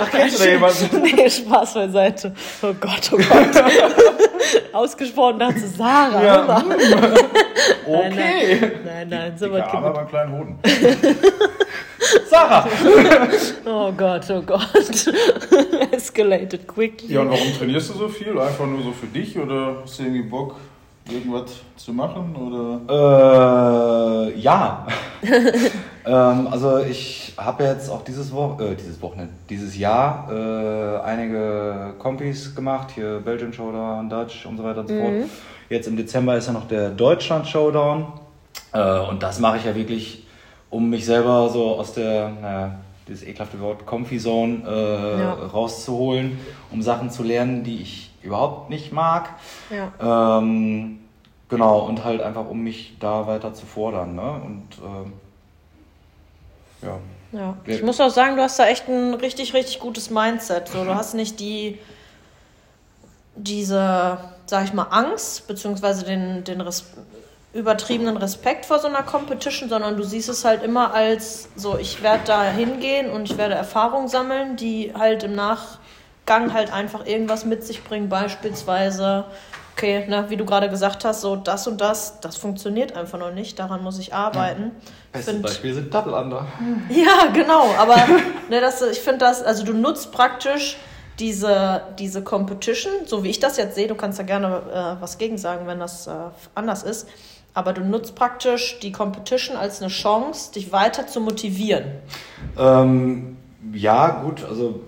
Ach, kennst du da [laughs] jemanden? nee, Spaß beiseite. Oh Gott, oh Gott. [laughs] Ausgesprochen dachte Sarah. Ja. Okay. Nein, nein, so Dicke weit aber einen kleinen Hoden. Sarah! Oh Gott, oh Gott. Escalated quickly. Ja, und warum trainierst du so viel? Einfach nur so für dich oder hast du irgendwie Bock, irgendwas zu machen? Oder? Äh, ja. Ähm, also ich habe jetzt auch dieses, Wo äh, dieses Wochenende, dieses Jahr äh, einige Kompis gemacht, hier Belgian Showdown, Dutch und so weiter und so fort. Jetzt im Dezember ist ja noch der Deutschland Showdown. Äh, und das mache ich ja wirklich, um mich selber so aus der, naja, dieses ekelhafte Wort Comfy Zone äh, Ja. rauszuholen, um Sachen zu lernen, die ich überhaupt nicht mag. Ja. Ähm, genau, und halt einfach, um mich da weiter zu fordern. Ne? Und ähm, ja. Ja. Ich muss auch sagen, du hast da echt ein richtig, richtig gutes Mindset. So, du hast nicht die diese, sag ich mal, Angst, beziehungsweise den, den Res übertriebenen Respekt vor so einer Competition, sondern du siehst es halt immer als so, ich werde da hingehen und ich werde Erfahrungen sammeln, die halt im Nachgang halt einfach irgendwas mit sich bringen, beispielsweise, okay, ne, wie du gerade gesagt hast, so das und das, das funktioniert einfach noch nicht, daran muss ich arbeiten. Bestes Find- Beispiel sind Double Under. [laughs] ja, genau, aber ne, das, ich finde das, also du nutzt praktisch diese, diese Competition, so wie ich das jetzt sehe, du kannst da gerne äh, was gegen sagen, wenn das äh, anders ist, aber du nutzt praktisch die Competition als eine Chance, dich weiter zu motivieren. Ähm, ja, gut, also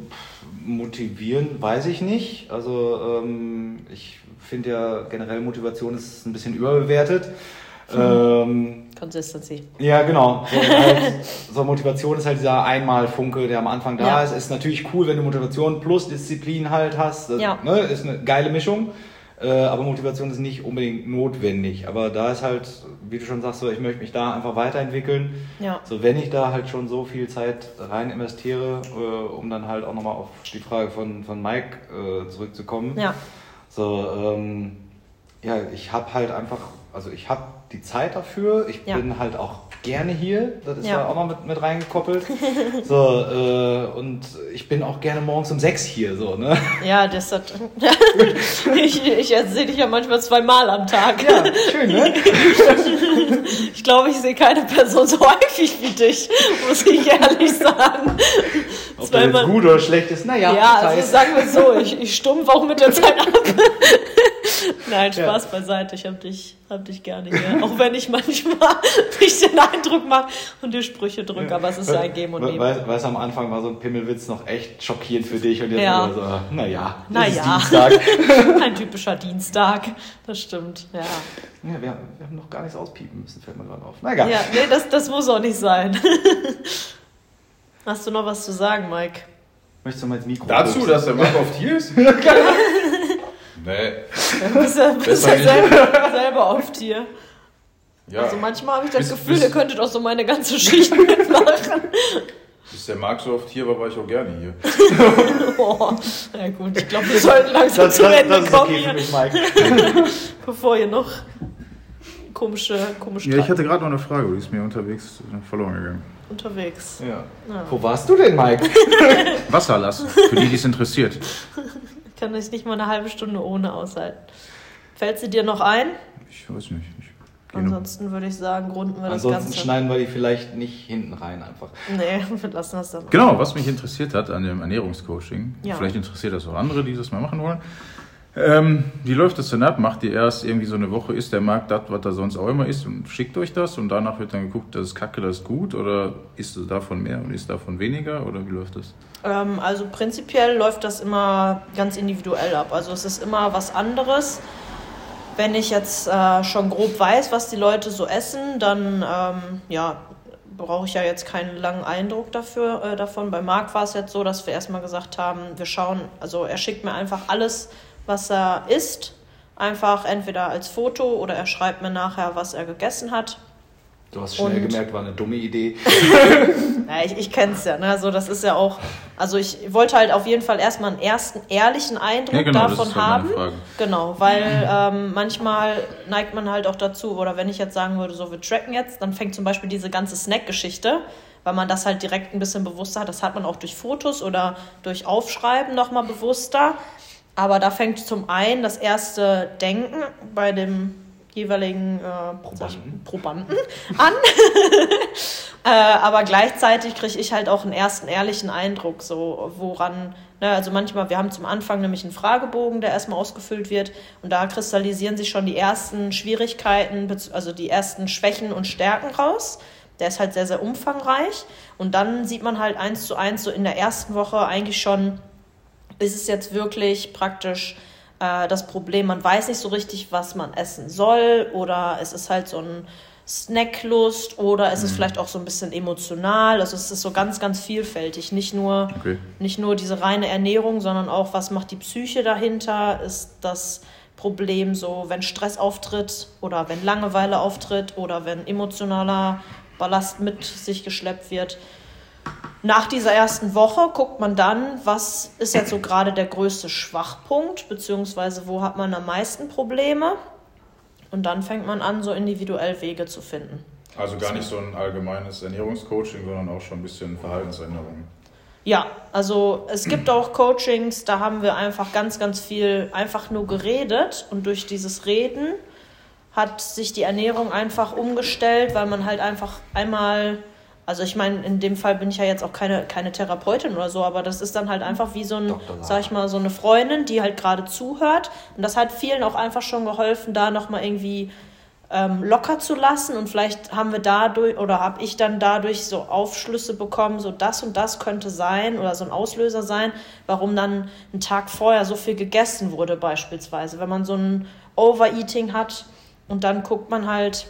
motivieren weiß ich nicht. Also ähm, ich finde ja generell Motivation ist ein bisschen überbewertet. Ähm, Consistency. ja, genau. [laughs] So, halt, so Motivation ist halt dieser Einmalfunke, der am Anfang da Ja. ist. Ist natürlich cool, wenn du Motivation plus Disziplin halt hast. Das, Ja. ne, ist eine geile Mischung. Äh, aber Motivation ist nicht unbedingt notwendig. Aber da ist halt, wie du schon sagst, so, ich möchte mich da einfach weiterentwickeln. Ja. So, wenn ich da halt schon so viel Zeit rein investiere, äh, um dann halt auch nochmal auf die Frage von, von Mike äh, zurückzukommen. Ja. So, ähm, ja, ich habe halt einfach, also ich habe die Zeit dafür. Ich Ja. bin halt auch gerne hier. Das ist Ja. ja, auch noch mit, mit reingekoppelt. [laughs] so, äh, und ich bin auch gerne morgens um sechs hier, so, ne? Ja, das hat. [laughs] ich ich sehe dich ja manchmal zweimal am Tag. Ja, schön, ne? [laughs] [laughs] Ich glaube, ich sehe keine Person so [laughs] häufig wie dich, muss ich ehrlich sagen. Ob das jetzt gut oder schlecht ist, naja, Ja, das also sagen wir so, ich, ich stumpf auch mit der Zeit ab. [laughs] [laughs] Nein, Ja. Spaß beiseite, ich hab dich, hab dich gerne hier. [laughs] Auch wenn ich manchmal [laughs] nicht den Eindruck mache und dir Sprüche drücke, aber es ist ja ein Geben und Nehmen. Weißt du, am Anfang war so ein Pimmelwitz noch echt schockierend für dich und jetzt Ja. immer so, naja, Na ist ja. Dienstag. Ein typischer Dienstag, das stimmt, ja. Ja, wir, wir haben noch gar nichts auspiepen müssen, fällt mir gerade auf. Na egal. Ja, nee, das, das muss auch nicht sein. Hast du noch was zu sagen, Mike? Möchtest du mal ins Mikro? Dazu, dass der Mann auf Tier ist? Nee. Du bist ja, bist Besser ja nicht. selber, selber auf dir. Ja. Also manchmal habe ich das Bis- Gefühl, bis- ihr könntet auch so meine ganze Schicht mitmachen. Bis der Marc so auf Tier war, war ich auch gerne hier. Boah. [laughs] Na gut, ich glaube, wir sollten langsam Das, zum das, Ende das ist kommen okay für hier, mich, Mike. [laughs] bevor ihr noch komische, komische Ja, ich hatte gerade noch eine Frage, die ist mir unterwegs äh, verloren gegangen. unterwegs. Ja. Ja. Wo warst du denn, Mike? [laughs] Wasserlass, für die, die es interessiert. Ich kann ich nicht mal eine halbe Stunde ohne aushalten. Fällt sie dir noch ein? Ich weiß nicht. Ich Ansonsten würde ich sagen, grunden wir das Ansonsten Ganze. schneiden wir die vielleicht nicht hinten rein einfach. Nee, [laughs] wir lassen das dann. Genau, was mich interessiert hat an dem Ernährungscoaching, Ja. vielleicht interessiert das auch andere, die das mal machen wollen. Ähm, wie läuft das denn ab? Macht ihr erst irgendwie so eine Woche, ist der Markt das, was er sonst auch immer ist und schickt euch das und danach wird dann geguckt, das ist kacke, das ist gut oder ist es davon mehr und ist davon weniger oder wie läuft das? Ähm, also prinzipiell läuft das immer ganz individuell ab. Also es ist immer was anderes. Wenn ich jetzt äh, schon grob weiß, was die Leute so essen, dann ähm, ja, brauche ich ja jetzt keinen langen Eindruck dafür, äh, davon. Bei Marc war es jetzt so, dass wir erstmal gesagt haben, wir schauen, also er schickt mir einfach alles, was er isst, einfach entweder als Foto oder er schreibt mir nachher, was er gegessen hat. Du hast schnell Und- gemerkt, war eine dumme Idee. [laughs] Ja, ich, ich kenne es ja, ne? Also das ist ja auch. Also ich wollte halt auf jeden Fall erstmal einen ersten ehrlichen Eindruck Ja, genau, das davon ist halt meine haben. Frage. Genau, weil ähm, manchmal neigt man halt auch dazu, oder wenn ich jetzt sagen würde, so wir tracken jetzt, dann fängt zum Beispiel diese ganze Snack-Geschichte, weil man das halt direkt ein bisschen bewusster hat. Das hat man auch durch Fotos oder durch Aufschreiben nochmal bewusster. Aber da fängt zum einen das erste Denken bei dem jeweiligen äh, Probanden. Probanden [laughs] an. [laughs] Äh, aber gleichzeitig kriege ich halt auch einen ersten ehrlichen Eindruck, so woran, ne, also manchmal, wir haben zum Anfang nämlich einen Fragebogen, der erstmal ausgefüllt wird und da kristallisieren sich schon die ersten Schwierigkeiten, also die ersten Schwächen und Stärken raus. Der ist halt sehr, sehr umfangreich und dann sieht man halt eins zu eins so in der ersten Woche eigentlich schon, ist es jetzt wirklich praktisch äh, das Problem, man weiß nicht so richtig, was man essen soll oder es ist halt so ein Snacklust oder es ist vielleicht auch so ein bisschen emotional. Also es ist so ganz, ganz vielfältig. Nicht nur, Okay. nicht nur diese reine Ernährung, sondern auch, was macht die Psyche dahinter? Ist das Problem so, wenn Stress auftritt oder wenn Langeweile auftritt oder wenn emotionaler Ballast mit sich geschleppt wird? Nach dieser ersten Woche guckt man dann, was ist jetzt so gerade der größte Schwachpunkt, beziehungsweise wo hat man am meisten Probleme. Und dann fängt man an, so individuell Wege zu finden. Also gar nicht so ein allgemeines Ernährungscoaching, sondern auch schon ein bisschen Verhaltensänderung. Ja, also es gibt auch Coachings, da haben wir einfach ganz, ganz viel einfach nur geredet und durch dieses Reden hat sich die Ernährung einfach umgestellt, weil man halt einfach einmal, also ich meine, in dem Fall bin ich ja jetzt auch keine, keine Therapeutin oder so, aber das ist dann halt einfach wie so ein, sag ich mal, so eine Freundin, die halt gerade zuhört. Und das hat vielen auch einfach schon geholfen, da nochmal irgendwie ähm, locker zu lassen. Und vielleicht haben wir dadurch oder habe ich dann dadurch so Aufschlüsse bekommen, so das und das könnte sein oder so ein Auslöser sein, warum dann einen Tag vorher so viel gegessen wurde beispielsweise. Wenn man so ein Overeating hat und dann guckt man halt,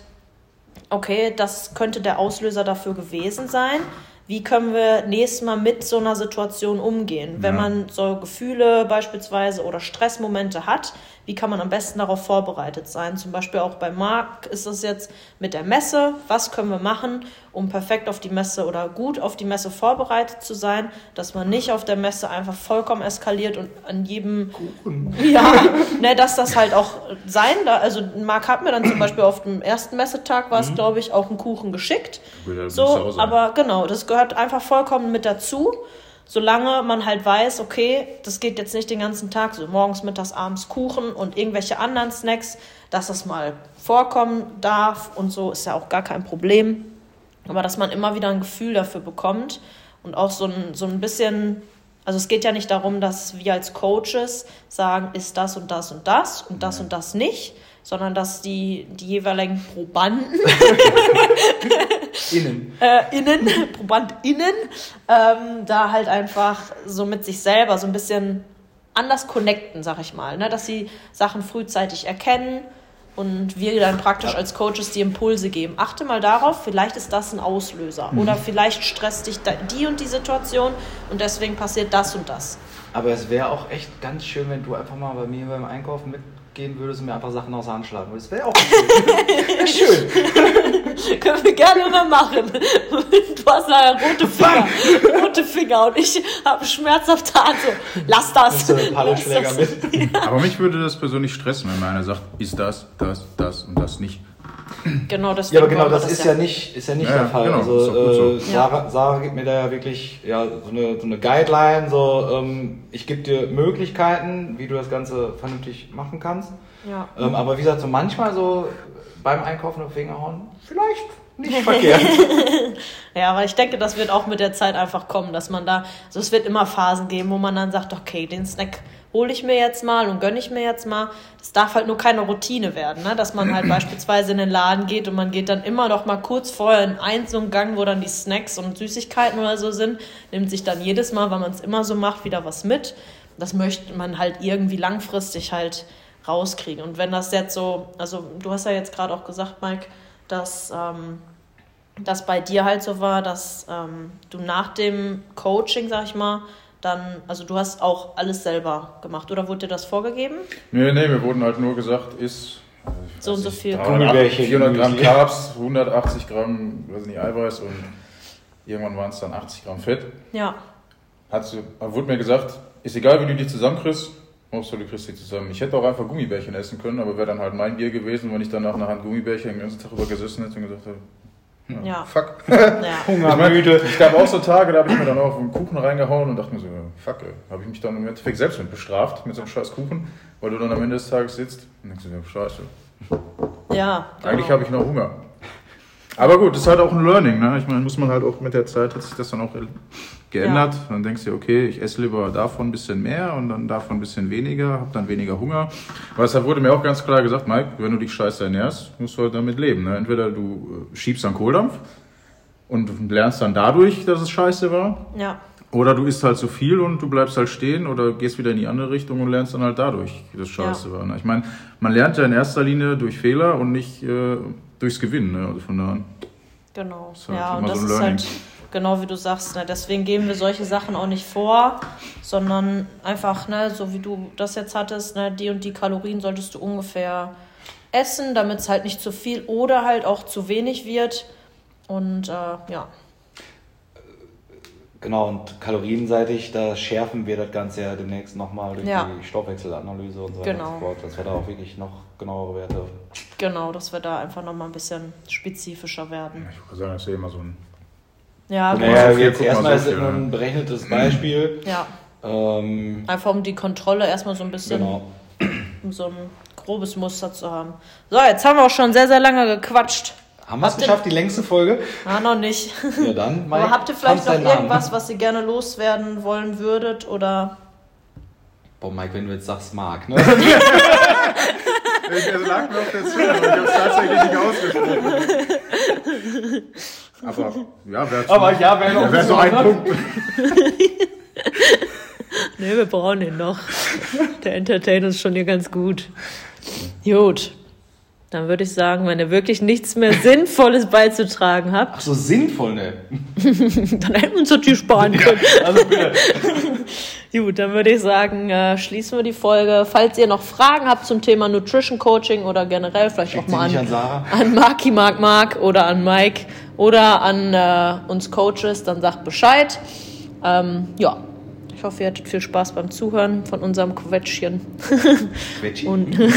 okay, das könnte der Auslöser dafür gewesen sein. Wie können wir nächstes Mal mit so einer Situation umgehen? Wenn Ja. man so Gefühle beispielsweise oder Stressmomente hat, wie kann man am besten darauf vorbereitet sein? Zum Beispiel auch bei Marc ist es jetzt mit der Messe. Was können wir machen, um perfekt auf die Messe oder gut auf die Messe vorbereitet zu sein, dass man nicht auf der Messe einfach vollkommen eskaliert und an jedem [laughs] ja, ne, dass das halt auch sein darf. Also Marc hat mir dann zum Beispiel auf dem ersten Messetag war es, glaube ich, auch einen Kuchen geschickt. So, aber genau, das gehört einfach vollkommen mit dazu. Solange man halt weiß, okay, das geht jetzt nicht den ganzen Tag, so morgens, mittags, abends Kuchen und irgendwelche anderen Snacks, dass das mal vorkommen darf und so, ist ja auch gar kein Problem. Aber dass man immer wieder ein Gefühl dafür bekommt und auch so ein, so ein bisschen, also es geht ja nicht darum, dass wir als Coaches sagen, ist das und das und das und das und das nicht, sondern dass die, die jeweiligen Probanden [laughs] [laughs] Innen. äh, innen, [laughs] ProbandInnen, ähm, da halt einfach so mit sich selber so ein bisschen anders connecten, sag ich mal. Ne? Dass sie Sachen frühzeitig erkennen und wir dann praktisch als Coaches die Impulse geben. Achte mal darauf, vielleicht ist das ein Auslöser. Oder vielleicht stresst dich die und die Situation und deswegen passiert das und das. Aber es wäre auch echt ganz schön, wenn du einfach mal bei mir beim Einkaufen mitgehen würdest und mir einfach Sachen aus der Hand schlagen würdest. Wäre auch [laughs] schön. Schön. [laughs] [laughs] Können wir gerne mal machen. Du hast ja rote Finger. rote Finger und ich habe schmerzhafte Hand. So, lass das. Lass das. mit? Aber mich würde das persönlich stressen, wenn mir einer sagt, ist das, das, das und das nicht. Genau, deswegen Ja, aber genau, wir das ist ja nicht, ist ja nicht Ja, der Fall. genau, also so. äh, Sarah, Sarah gibt mir da ja wirklich ja, so, eine, so eine Guideline, so ähm, ich gebe dir Möglichkeiten, wie du das Ganze vernünftig machen kannst. Ja. Ähm, aber wie gesagt, so manchmal so beim Einkaufen auf Finger hauen, vielleicht nicht verkehrt. [laughs] Ja, aber ich denke, das wird auch mit der Zeit einfach kommen, dass man da, also es wird immer Phasen geben, wo man dann sagt, okay, den Snack hole ich mir jetzt mal und gönne ich mir jetzt mal. Das darf halt nur keine Routine werden, ne? dass man halt [clears throat] beispielsweise in den Laden geht und man geht dann immer noch mal kurz vorher in einen so einen Gang, wo dann die Snacks und Süßigkeiten oder so sind, nimmt sich dann jedes Mal, weil man es immer so macht, wieder was mit. Das möchte man halt irgendwie langfristig halt rauskriegen. Und wenn das jetzt so, also du hast ja jetzt gerade auch gesagt, Mike, dass ähm, das bei dir halt so war, dass ähm, du nach dem Coaching, sag ich mal, dann, also du hast auch alles selber gemacht oder wurde dir das vorgegeben? Nee, nee, mir wurden halt nur gesagt, ist, so und so viel. 300, Gummibärchen, 400 Gramm. Carbs, 180 Gramm, weiß nicht, Eiweiß und irgendwann waren es dann 80 Gramm Fett. Ja, Hat wurde mir gesagt, ist egal, wie du die zusammenkriegst, Kriegst die zusammen. Ich hätte auch einfach Gummibärchen essen können, aber wäre dann halt mein Bier gewesen, wenn ich dann nach einer Hand Gummibärchen den ganzen Tag über gesessen hätte und gesagt hätte, ja, Ja. fuck. [laughs] ja. Ich meine, es gab auch so Tage, da habe ich mir dann auch auf einen Kuchen reingehauen und dachte mir so, fuck, habe ich mich dann im Endeffekt selbst mit bestraft, mit so einem scheiß Kuchen, weil du dann am Ende des Tages sitzt und denkst dir, scheiße, Ja, eigentlich genau. habe ich noch Hunger. Aber gut, das ist halt auch ein Learning, ne? Ich meine, muss man halt auch mit der Zeit hat sich das dann auch geändert. Dann denkst du, okay, ich esse lieber davon ein bisschen mehr und dann davon ein bisschen weniger, habe dann weniger Hunger. Weil es wurde mir auch ganz klar gesagt, Mike, wenn du dich scheiße ernährst, musst du halt damit leben. Ne? Entweder du äh, schiebst dann Kohldampf und lernst dann dadurch, dass es scheiße war, Ja, oder du isst halt zu viel und du bleibst halt stehen oder gehst wieder in die andere Richtung und lernst dann halt dadurch, dass es scheiße Ja. war. Ne? Ich meine, man lernt ja in erster Linie durch Fehler und nicht äh, durchs Gewinnen. Ne? Also von daher. genau. Ist halt ja, und das so ist Learning. halt genau wie du sagst. Ne? Deswegen geben wir solche Sachen auch nicht vor, sondern einfach, ne, so wie du das jetzt hattest, ne, die und die Kalorien solltest du ungefähr essen, damit es halt nicht zu viel oder halt auch zu wenig wird. Und äh, ja, Genau, und kalorienseitig, da schärfen wir das Ganze ja demnächst nochmal durch Ja. die Stoffwechselanalyse und so weiter Genau. und so fort, dass wir da auch wirklich noch genauere Werte genau, dass wir da einfach nochmal ein bisschen spezifischer werden. Ich würde sagen, das ist ja immer so ein. Ja, Naja, genau. Naja, so viel, jetzt erstmal so ist es nur ein ne? berechnetes Beispiel. [clears throat] ja. Ähm, Einfach um die Kontrolle erstmal so ein bisschen, genau. [clears throat] um so ein grobes Muster zu haben. So, jetzt haben wir auch schon sehr, sehr lange gequatscht. Haben wir es geschafft, die längste Folge? Ah, noch nicht. Ja, dann. [laughs] Mike, Aber habt ihr vielleicht noch Namen. irgendwas, was ihr gerne loswerden wollen würdet? Oder Boah, Mike, wenn du jetzt sagst, Marc, ne? [laughs] [laughs] Es lag mir auf der Zunge, aber ich habe es tatsächlich nicht ausgesprochen. Aber ja, wäre Aber ja, wäre noch wär so ein Punkt. [laughs] Nee, wir brauchen ihn noch. Der entertaint uns schon hier ganz gut. Gut. Dann würde ich sagen, wenn ihr wirklich nichts mehr Sinnvolles beizutragen habt, Ach so, sinnvoll, ne? [laughs] dann hätten wir uns natürlich sparen können. Also bitte. [laughs] Gut, dann würde ich sagen, äh, schließen wir die Folge. Falls ihr noch Fragen habt zum Thema Nutrition Coaching oder generell vielleicht Schickt auch mal an, an Sarah. an Marki Mark Mark oder an Mike oder an äh, uns Coaches, dann sagt Bescheid. Ähm, ja, ich hoffe, ihr hattet viel Spaß beim Zuhören von unserem Quetschchen. Veggie. [laughs] Und, [laughs]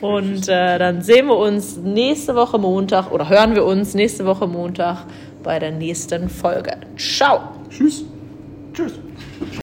und äh, dann sehen wir uns nächste Woche Montag oder hören wir uns nächste Woche Montag bei der nächsten Folge. Ciao! Tschüss. Tschüss.